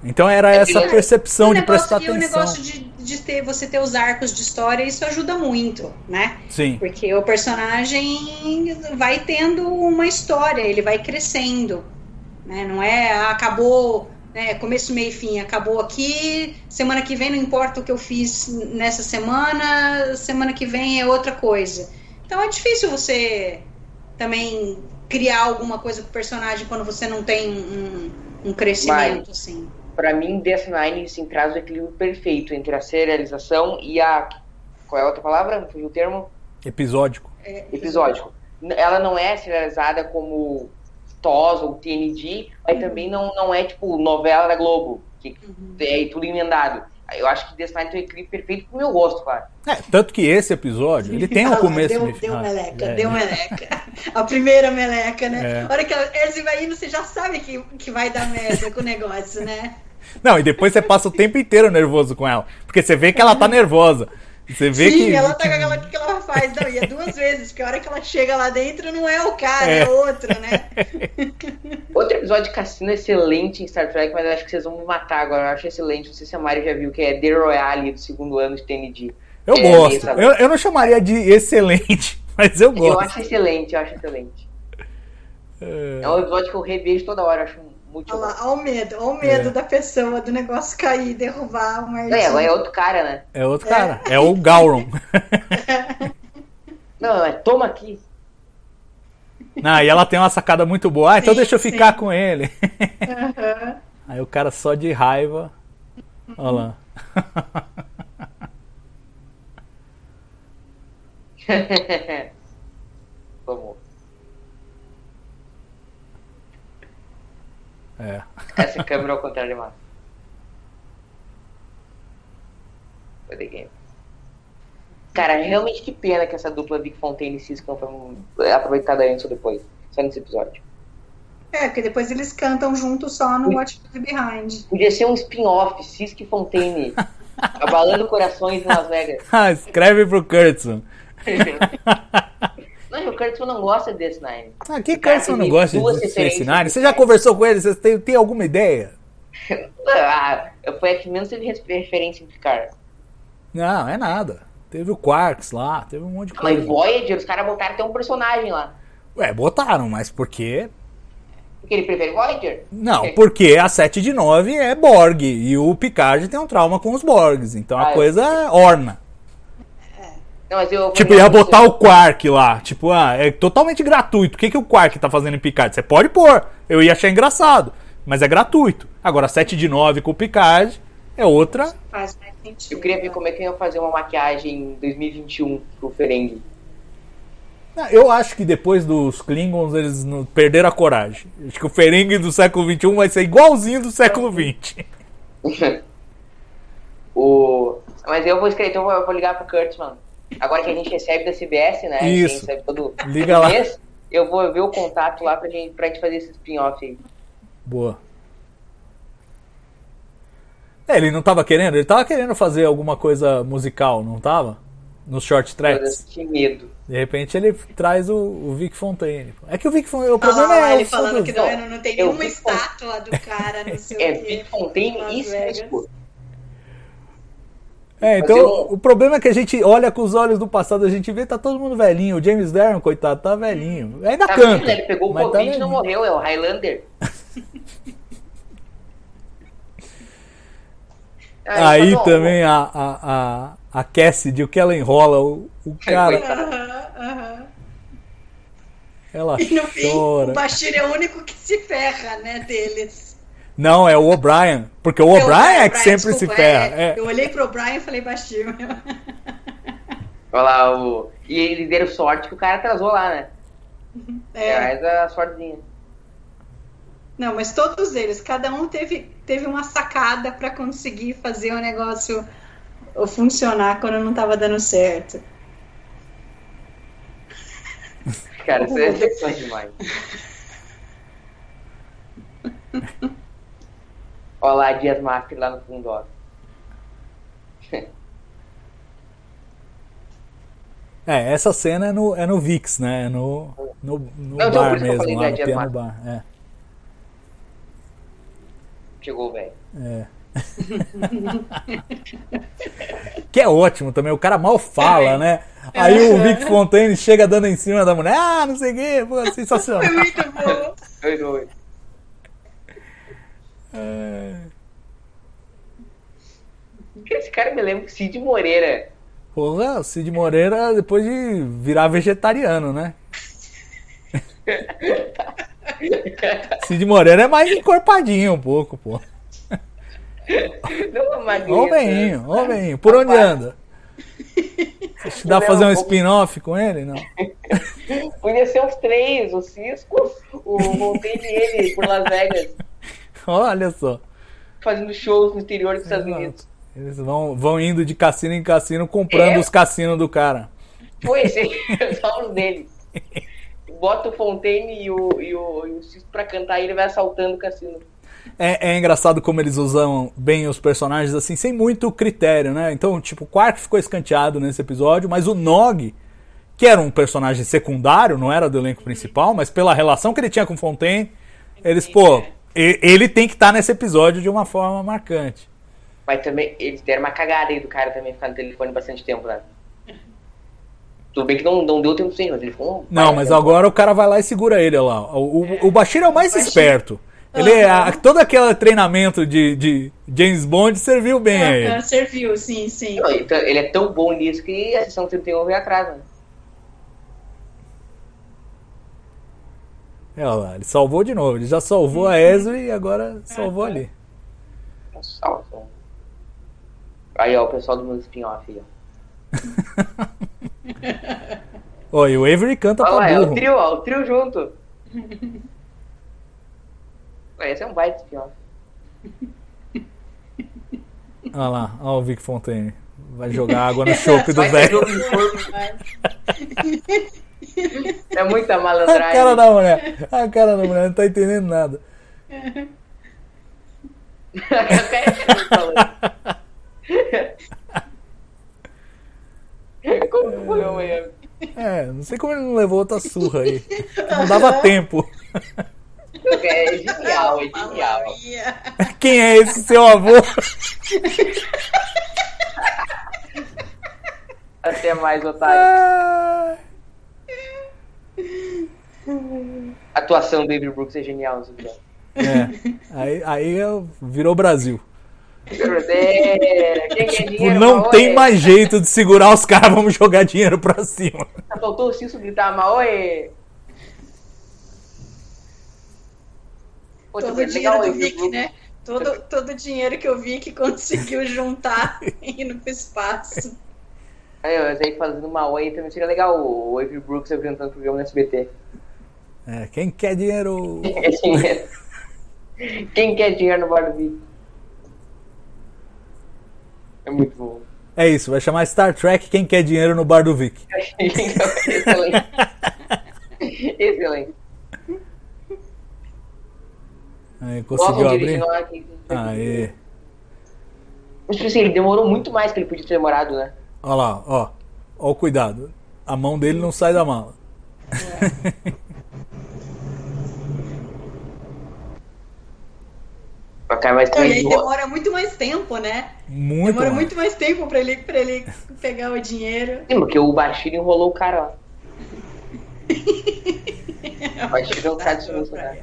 Então era essa que- percepção de prestar e o atenção. negócio de, de ter, você ter os arcos de história, isso ajuda muito, né? Sim. Porque o personagem vai tendo uma história, ele vai crescendo. Né? Não é ah, acabou, né, começo, meio e fim, acabou aqui, semana que vem não importa o que eu fiz nessa semana, semana que vem é outra coisa. Então é difícil você também criar alguma coisa com o personagem quando você não tem um, um crescimento, assim. Pra mim, Death Nine assim, traz o equilíbrio perfeito entre a serialização e a. Qual é a outra palavra? Não fugiu o termo? Episódico. Episódico. N- Ela não é serializada como TOS ou TND, mas também não, não é tipo novela da Globo, que é tudo emendado. Eu acho que Death Nine tem um equilíbrio perfeito pro meu gosto, claro. É, tanto que esse episódio, ele tem um Ah começo deu, deu final. meleca, É, deu meleca. A primeira meleca, né? É. A hora que ela, Elsie vai indo, você já sabe que, que vai dar merda com o negócio, né? Não, e depois você passa o tempo inteiro nervoso com ela. Porque você vê que ela tá nervosa. Você vê Sim, que. ela tá com aquela o que ela faz. Não, e é duas vezes, porque a hora que ela chega lá dentro não é o cara, é, É. outro, né? Outro episódio de cassino excelente em Star Trek, mas eu acho que vocês vão me matar agora. Eu acho excelente. Não sei se a Mari já viu, que é The Royale do segundo ano de TND. Eu É, gosto. Eu, eu não chamaria de excelente, mas eu Eu gosto. acho excelente, eu acho excelente. É um episódio que eu revejo toda hora, eu acho muito Olha lá, olha o medo, olha o medo É. da pessoa, do negócio cair, derrubar o Martin. É, é outro cara, né? É outro cara. É o Gauron. Não, é toma aqui. Não, e ela tem uma sacada muito boa. Ah, então Sim, deixa eu ficar sim. com ele. Aham. Aí o cara só de raiva. Olha lá. Vamos. É. Essa câmera ao contrário de massa. Foi the game. Cara, realmente que pena que essa dupla Vic Fontaine e Cisco não foi aproveitada antes ou depois. Só nesse episódio. É, porque depois eles cantam juntos só no Watch the Behind. Podia ser um spin-off, Cisco e Fontaine. Abalando corações em Las Vegas. Ah, escreve pro Kurtzman. E o Kurtzman não gosta de DS9. Ah, que Kurtzman não gosta de Space Você já conversou com ele? Você tem, tem alguma ideia? Ah, foi a que menos teve referência em Picard. Não, é nada. Teve o Quarks lá, teve um monte de Mas coisa. Voyager, os caras botaram até um personagem lá. Ué, botaram, mas por quê? Porque ele prefere Voyager? Não, porque a 7 de 9 é Borg e o Picard tem um trauma com os Borgs, então a Ah, é. coisa orna. Não, mas eu. Tipo, ia botar o Quark lá, tipo, ah, é totalmente gratuito. O que, que o Quark tá fazendo em Picard? Você pode pôr, eu ia achar engraçado, mas é gratuito. Agora, 7 de 9 com o Picard é outra. Faz mais sentido. Eu queria ver como é que iam fazer uma maquiagem em 2021 pro Ferengi. Ah, Eu acho que depois dos Klingons eles perderam a coragem. Acho que o Ferengue do século XXI vai ser igualzinho do século XX. o... Mas eu vou escrever, então eu vou- eu vou ligar pro Kurtzman. Agora que a gente recebe da CBS, né? Isso. recebe todo, Liga todo lá. mês, eu vou ver o contato lá pra gente, pra gente fazer esse spin-off aí. Boa. É, ele não tava querendo? Ele tava querendo fazer alguma coisa musical, não tava? Nos short tracks. Que medo. De repente ele traz o, o Vic Fontaine. É que o Vic Fontaine. O problema Ah, é. ele o falando que não, não tem nenhuma estátua do cara, não sei É. Vic Fontaine e Vegas. É, então eu- o problema é que a gente olha com os olhos do passado, a gente vê tá todo mundo velhinho. O James Darren, coitado, tá velhinho. Ainda Tá canta. vendo? Ele pegou o tá Covid e não morreu, é o Highlander. Aí ele falou, também a, a, a, a Cassidy, o que ela enrola, o, o cara, Aham, aham. ela E no fim, chora. o Bashir é o único que se ferra, né, deles. Não, é o O'Brien. Porque o É O'Brien é que sempre se desculpa, ferra. é. É. Eu olhei pro Brian e falei Bashir. Olha lá, o... E eles deram sorte que o cara atrasou lá, né? É, É. mas a sortezinha. Não, mas todos eles, cada um teve, teve uma sacada pra conseguir fazer o negócio funcionar quando não tava dando certo. Cara, isso é demais. Olha lá, Dias Master lá no fundo, ó. É, essa cena é no, é no VIX, né? É no, no, no Não, não, bar mesmo, falei lá da no piano Marques. bar. É. Chegou, velho. Que é ótimo também, o cara mal fala, né? Aí o Vic Fontaine chega dando em cima da mulher, ah, não sei o quê, pô, sensacional. Foi muito bom. Oi, oi. É. Esse cara me lembra Cid Moreira. Porra, o Cid Moreira depois de virar vegetariano, né? Cid Moreira é mais encorpadinho um pouco, pô. Não, Maria. Ó o veinho, ó o veinho. Por onde anda? Que dá pra fazer um spin-off com ele? Não. Podia ser os três, o Cisco, o Monteiro e ele, por Las Vegas, Olha só. fazendo shows no interior dos Estados Unidos. Eles vão, vão indo de cassino em cassino comprando É. os cassinos do cara. Esse aí, só um dele. Bota o Fontaine e o, e o, e o Cisco pra cantar e ele vai assaltando o cassino. É, é engraçado como eles usam bem os personagens assim, sem muito critério, né? Então, tipo, o Quark ficou escanteado nesse episódio, mas o Nog, que era um personagem secundário, não era do elenco principal, mas pela relação que ele tinha com Fontaine, eles, pô, e- ele tem que estar nesse episódio de uma forma marcante. Mas também, eles deram uma cagada aí do cara também ficar no telefone bastante tempo, né? Tudo bem que não, não deu tempo sim, mas ele ficou Não, mas tempo. agora o cara vai lá e segura ele olha lá. O, o, o Bashir é o mais esperto. Ele é, a- todo aquele treinamento de, de James Bond serviu bem a ele. Ah, Serviu, sim, sim. Tá- ele é tão bom nisso que a sessão 31 veio atrás, né? É, olha lá, ele salvou de novo. Ele já salvou a Ezra e agora salvou ali. Nossa, Aí, ó, o pessoal do meu spin-off aí, ó. Ó, e o Avery canta Olha lá, pra é o burro. trio, ó, o trio junto. Ué, Esse é um baita spin-off. Olha lá, olha o Vic Fontaine. Vai jogar água no chope do velho. É muita A malandragem. cara da mulher. A cara da mulher não tá entendendo nada. Como que foi amanhã? É, não sei como ele não levou outra surra aí. Não dava tempo. É genial, é genial. Quem é esse seu avô? Até mais, otário. Ah, A atuação do Avery Brooks é genial, nesse episódio. É, aí, aí eu- virou Brasil. É, Tipo, dinheiro, não tem mais jeito de segurar os caras, vamos jogar dinheiro pra cima. Faltou o Cício gritar Maoi. Pô, Todo o tá dinheiro do Vic, né? Todo, todo o dinheiro que o Vic conseguiu juntar indo pro espaço. Aí, mas aí fazendo Maoi também seria legal o Avery Brooks apresentando o programa no SBT. É, quem quer dinheiro? Quem quer dinheiro? Quem quer dinheiro no bar do Vic? É muito bom. É isso, vai chamar Star Trek Quem quer dinheiro no bar do Vic. Excelente. Excelente. Aí, conseguiu abrir? aqui. Aê. Mas, tipo assim, ele demorou muito mais que ele podia ter demorado, né? Olha lá, ó. Ó o cuidado. A mão dele não sai da mala. Pra cá Então, aí três demora muito mais tempo, né? Muito. demora mais. muito mais tempo pra ele, pra ele pegar o dinheiro. Sim, porque o Bashir enrolou o cara lá. O Bashir é um cara de cara.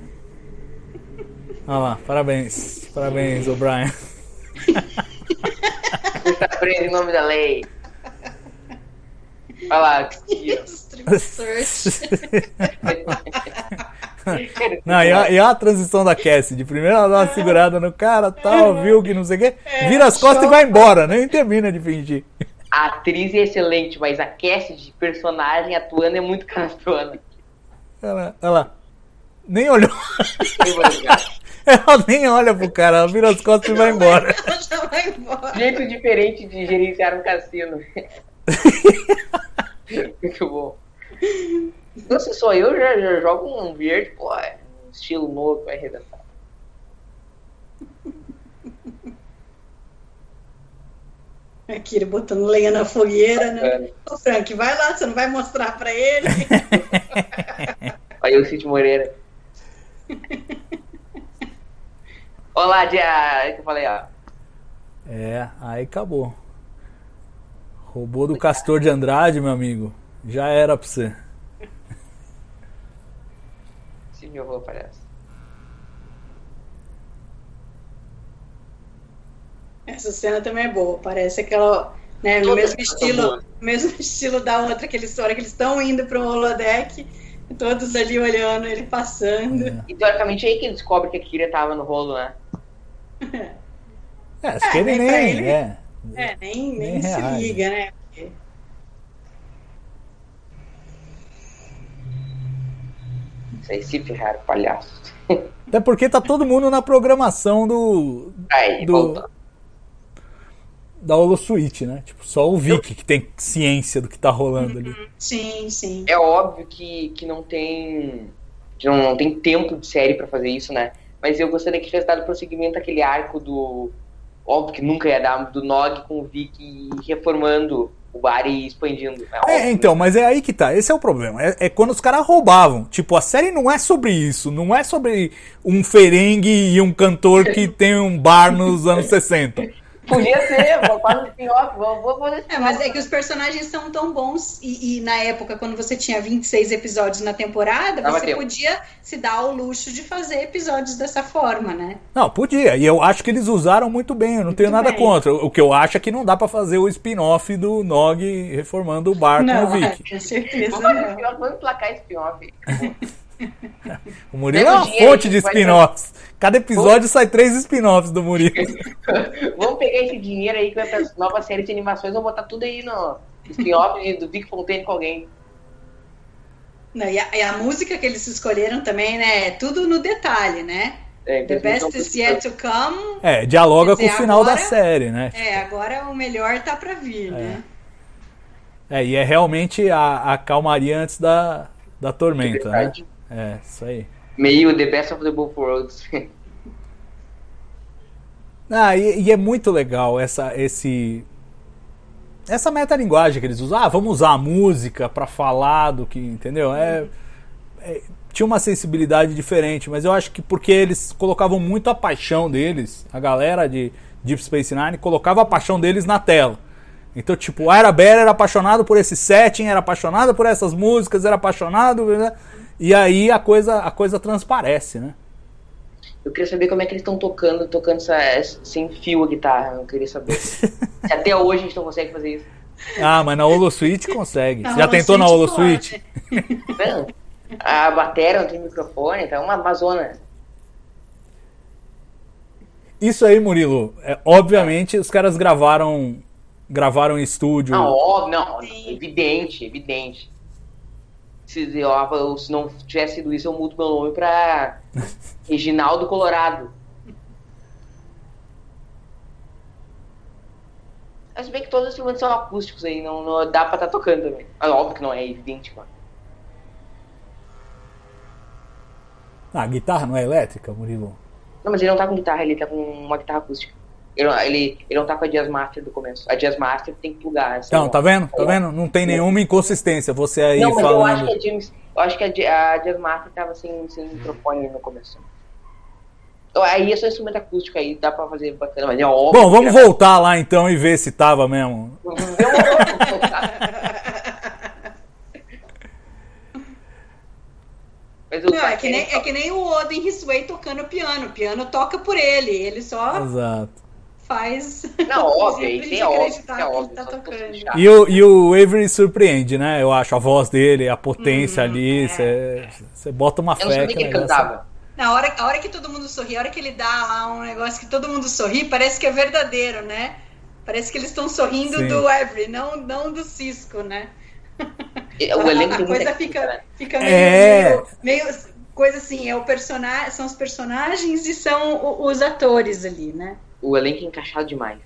Olha lá, parabéns. Parabéns, O'Brien. Você está preso em nome da lei. Olha lá. que- Strip search. Não, e a, e a transição da Cassidy? Primeiro ela dá uma segurada no cara, tal, viu que não sei o quê, vira as costas e vai embora, nem termina de fingir. A atriz é excelente, mas a Cassidy, personagem atuando, é muito canastrona. Ela, ela nem olhou. Ela nem olha pro cara, ela vira as costas e vai embora. Ela já vai embora. Jeito diferente de gerenciar um cassino. Muito bom. Então, se sou eu, já, já jogo um verde, pô, é um estilo novo, vai arrebentar. Aqui ele botando lenha na fogueira, né? Bacana. Ô, Frank, vai lá, você não vai mostrar pra ele. Aí o Cid Moreira. Olá, dia. que eu falei, ó. É, aí acabou. Roubou do Castor de Andrade, meu amigo. Já era pra você. Meu avô aparece. Essa cena também é boa. Parece aquela. Né, no mesmo estilo, mesmo estilo da outra, aquela história que eles estão indo pro holodeck, todos ali olhando ele passando. E teoricamente é aí que ele descobre que a Kira tava no rolo, né? É, acho É, que ele nem. ele. É. É, nem, nem, Nem se reage. liga, né? Isso aí se ferraram, palhaço. Até porque tá todo mundo na programação do. Aí, do volta. da Holosuite, né? Tipo, só o Vic que tem ciência do que tá rolando ali. Sim, sim. É óbvio que, que não tem. Que não, não tem tempo de série pra fazer isso, né? Mas eu gostaria que tivesse dado prosseguimento àquele arco do. Óbvio que nunca ia dar, do Nog com o Vic reformando o bar e expandindo. É, É, então, mas é aí que tá. Esse é o problema. É, é quando os caras roubavam. Tipo, a série não é sobre isso. Não é sobre um ferengue e um cantor que tem um bar nos anos 60. Podia ser, vou fazer um spin-off, vou, vou fazer É, mas é que os personagens são tão bons e, e na época, quando você tinha 26 episódios na temporada, Dava você tempo. podia se dar ao luxo de fazer episódios dessa forma, né? Não, podia. E eu acho que eles usaram muito bem. Eu não tenho nada bem. contra. O que eu acho é que não dá pra fazer o spin-off do Nog reformando o bar com o Não, Vic. com certeza Vamos fazer spin-off, vamos emplacar spin-off. O Murilo é uma fonte de spin-offs. Cada episódio sai três spin-offs do Murilo. Vamos pegar esse dinheiro aí com essas novas séries de animações, vamos botar tudo aí no spin-off do Vic Fontaine com alguém. Não, e, a, e a música que eles escolheram também, né? é Tudo no detalhe, né? É, The então, best então, is yet to come. É, dialoga dizer, com o final agora- da série, né? É, agora o melhor tá pra vir, né? É, e é realmente a, a calmaria antes da, da tormenta, né? É, isso aí. Meio The Best of the Both Worlds. Ah, e, e é muito legal essa, esse, essa metalinguagem que eles usam. Ah, vamos usar a música para falar do que, entendeu? É, é, tinha uma sensibilidade diferente, mas eu acho que porque eles colocavam muito a paixão deles, a galera de Deep Space Nine colocava a paixão deles na tela. Então, tipo, a Arabella era apaixonado por esse setting, era apaixonado por essas músicas, era apaixonado, né? E aí a coisa, a coisa transparece, né? Eu queria saber como é que eles estão tocando, tocando essa, sem fio a guitarra. Eu queria saber. Se até hoje a gente não consegue fazer isso. Ah, mas na Holo Suite consegue. Na Você já Holo tentou na Suite Holo pode. Suite? Não, a bateria não tem microfone, tá uma amazona. Isso aí, Murilo, é, obviamente os caras gravaram gravaram em estúdio. Não, óbvio, não, evidente, evidente. Se, eu, se não tivesse sido isso, eu mudo meu nome pra Reginaldo Colorado. Mas bem que todos os instrumentos são acústicos aí, não, não dá pra estar tocando também. Ah, óbvio que não é evidente, mano. Ah, a guitarra não é elétrica, Murilo? Não, mas ele não tá com guitarra, ele tá com uma guitarra acústica. Ele, não- ele, ele não tá com a Jazz Master do começo. A Jazz Master tem que plugar. essa Então, tá vendo? Tá É. vendo? Não tem nenhuma inconsistência. Você aí Não, mas eu acho falando. que a James, eu acho que a, a Jazz Master tava sem, sem microfone no começo. Então, Aí é só instrumento acústico aí, dá pra fazer bacana, mas é óbvio. Bom, vamos que era- voltar lá então e ver se tava mesmo. Não, é que, nem, é que nem o Odo em His Way tocando piano. O piano toca por ele, ele só Exato. Faz. Não, óbvio, de é óbvio, é que ele óbvio. tá tocando. E o, e o Avery surpreende, né? Eu acho a voz dele, a potência Uhum, ali. é. Você bota uma Eu não fé sabia que ele o negócio- cantava. Na hora, a hora que todo mundo sorri, a hora que ele dá lá um negócio que todo mundo sorri, parece que é verdadeiro, né? Parece que eles estão sorrindo Sim. do Avery, não, não do Cisco, né? O elenco a tem coisa fica, né? fica meio, É. meio, meio coisa assim, é o personagem, são os personagens e são os atores ali, né? O elenco é encaixado demais.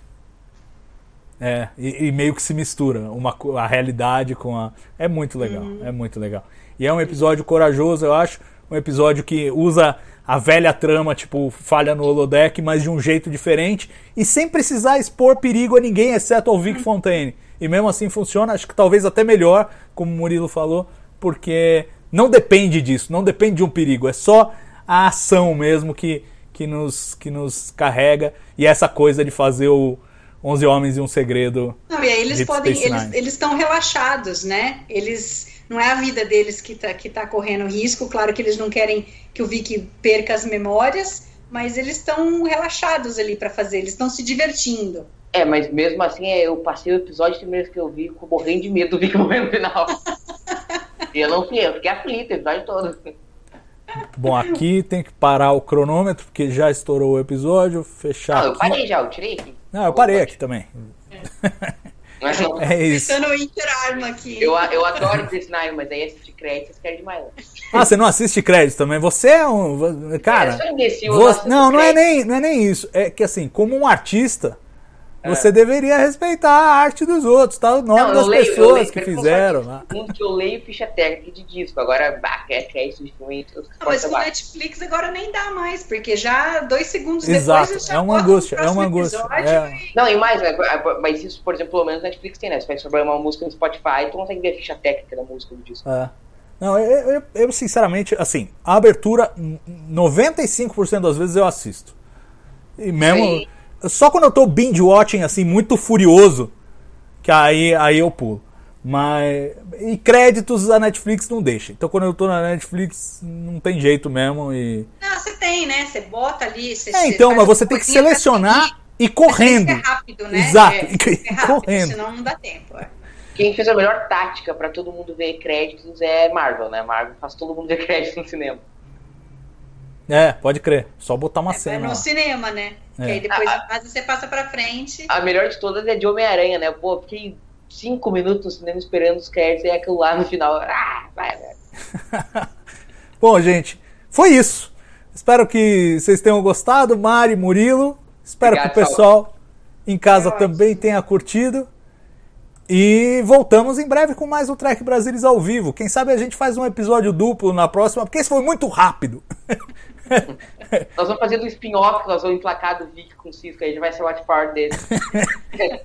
É, e, e meio que se mistura uma, a realidade com a. É muito legal, é muito legal. E é um episódio corajoso, eu acho. Um episódio que usa a velha trama, tipo, falha no holodeck, mas de um jeito diferente. E sem precisar expor perigo a ninguém, exceto ao Vic Fontaine. E mesmo assim funciona, acho que talvez até melhor, como o Murilo falou, porque não depende disso, não depende de um perigo. É só a ação mesmo que, que, nos, que nos carrega. E essa coisa de fazer o 11 Homens e um Segredo. Não, e aí eles podem, Space eles Nine. estão relaxados, né? Eles não é a vida deles que tá, que tá correndo risco. Claro que eles não querem que o Vic perca as memórias, mas eles estão relaxados ali para fazer. Eles estão se divertindo. É, mas mesmo assim, é, eu passei o episódio primeiro que eu vi, com morrendo de medo do Vic morrer no final. e eu não fui, eu fiquei aflito o episódio todo. Bom, aqui tem que parar o cronômetro, porque já estourou o episódio. Fechar Não, eu aqui. parei já, eu tirei aqui. Não, eu parei aqui também. Mas não, É isso. Pensando em interarma aqui. eu, eu adoro Nine, mas aí assistir créditos vocês querem demais. Ah, você não assiste crédito também? Você é um. É, Cara. só imbecil, eu você- Não, não é, nem, não é nem isso. É que assim, como um artista, É. você deveria respeitar a arte dos outros, tá? O nome Não, das leio, pessoas leio, que fizeram. eu né? Um que eu leio ficha técnica de disco, agora, é filme, eu Não, mas baixo. Netflix agora nem dá mais, porque já dois segundos Exato, depois já é uma angústia, é uma angústia. episódio É. e- Não, e mais, né, mas isso, por exemplo, pelo menos na Netflix tem, né? Se vai sobrar uma música no Spotify, tu consegue ver a ficha técnica da música do disco. É. Não, eu, eu- eu, sinceramente, assim, a abertura, n- 95% das vezes eu assisto. E mesmo. Sim. Só quando eu tô binge watching, assim, muito furioso, que aí, aí eu pulo. Mas. E créditos a Netflix não deixa. Então quando eu tô na Netflix, não tem jeito mesmo. E... Não, você tem, né? Você bota ali. Você, É, então, mas você tem que selecionar e Mas correndo. Tem que ser rápido, né? Exato, É, tem que ser rápido, correndo. Senão não dá tempo. é. Quem fez a melhor tática pra todo mundo ver créditos é Marvel, né? Marvel faz todo mundo ver créditos no cinema. É, pode crer. Só botar uma É cena. no lá. cinema, né? É. Que aí depois em casa você passa pra frente. A melhor de todas é de Homem-Aranha, né? Pô, fiquei cinco minutos no cinema esperando os créditos e aquilo lá no final. Ah, vai, vai. Bom, gente, foi isso. Espero que vocês tenham gostado, Mari, Murilo. Espero Obrigado, que o pessoal em casa também tenha curtido. E voltamos em breve com mais um Trek Brasilis ao vivo. Quem sabe a gente faz um episódio duplo na próxima, porque esse foi muito rápido. Nós vamos fazer do spin-off, nós vamos emplacar do Vic com o Cisco, aí já vai ser o Watch Party dele.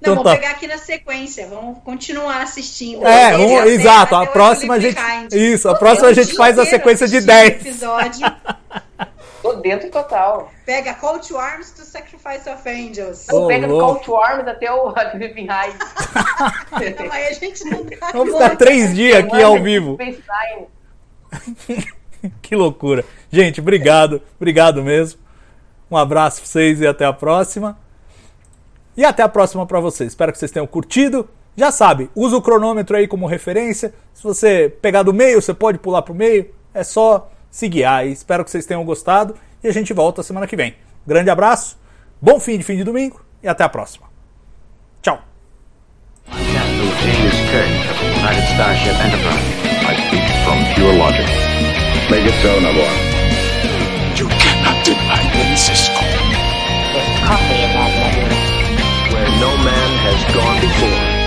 Não, Então vamos tá. pegar aqui na sequência, vamos continuar assistindo. É, um- até- exato. até A próxima a gente. Behind. Isso, a Tô próxima a gente faz a sequência de assistindo 10. Episódio. Tô dentro total. Pega Call to Arms to Sacrifice of Angels. Ô, Pega do. Call to Arms até o Living High. Então aí a gente não dá Vamos ficar três dias aqui ao vivo. Que loucura. Gente, obrigado. Obrigado mesmo. Um abraço pra vocês e até a próxima. E até a próxima pra vocês. Espero que vocês tenham curtido. Já sabe, usa o cronômetro aí como referência. Se você pegar do meio, você pode pular pro meio. É só se guiar. E espero que vocês tenham gostado. E a gente volta semana que vem. Grande abraço, bom fim de fim de domingo e até a próxima. Tchau. I. Make it so, Nabor. You cannot deny me, Cisco. There's coffee in that lagoon. Where no man has gone before.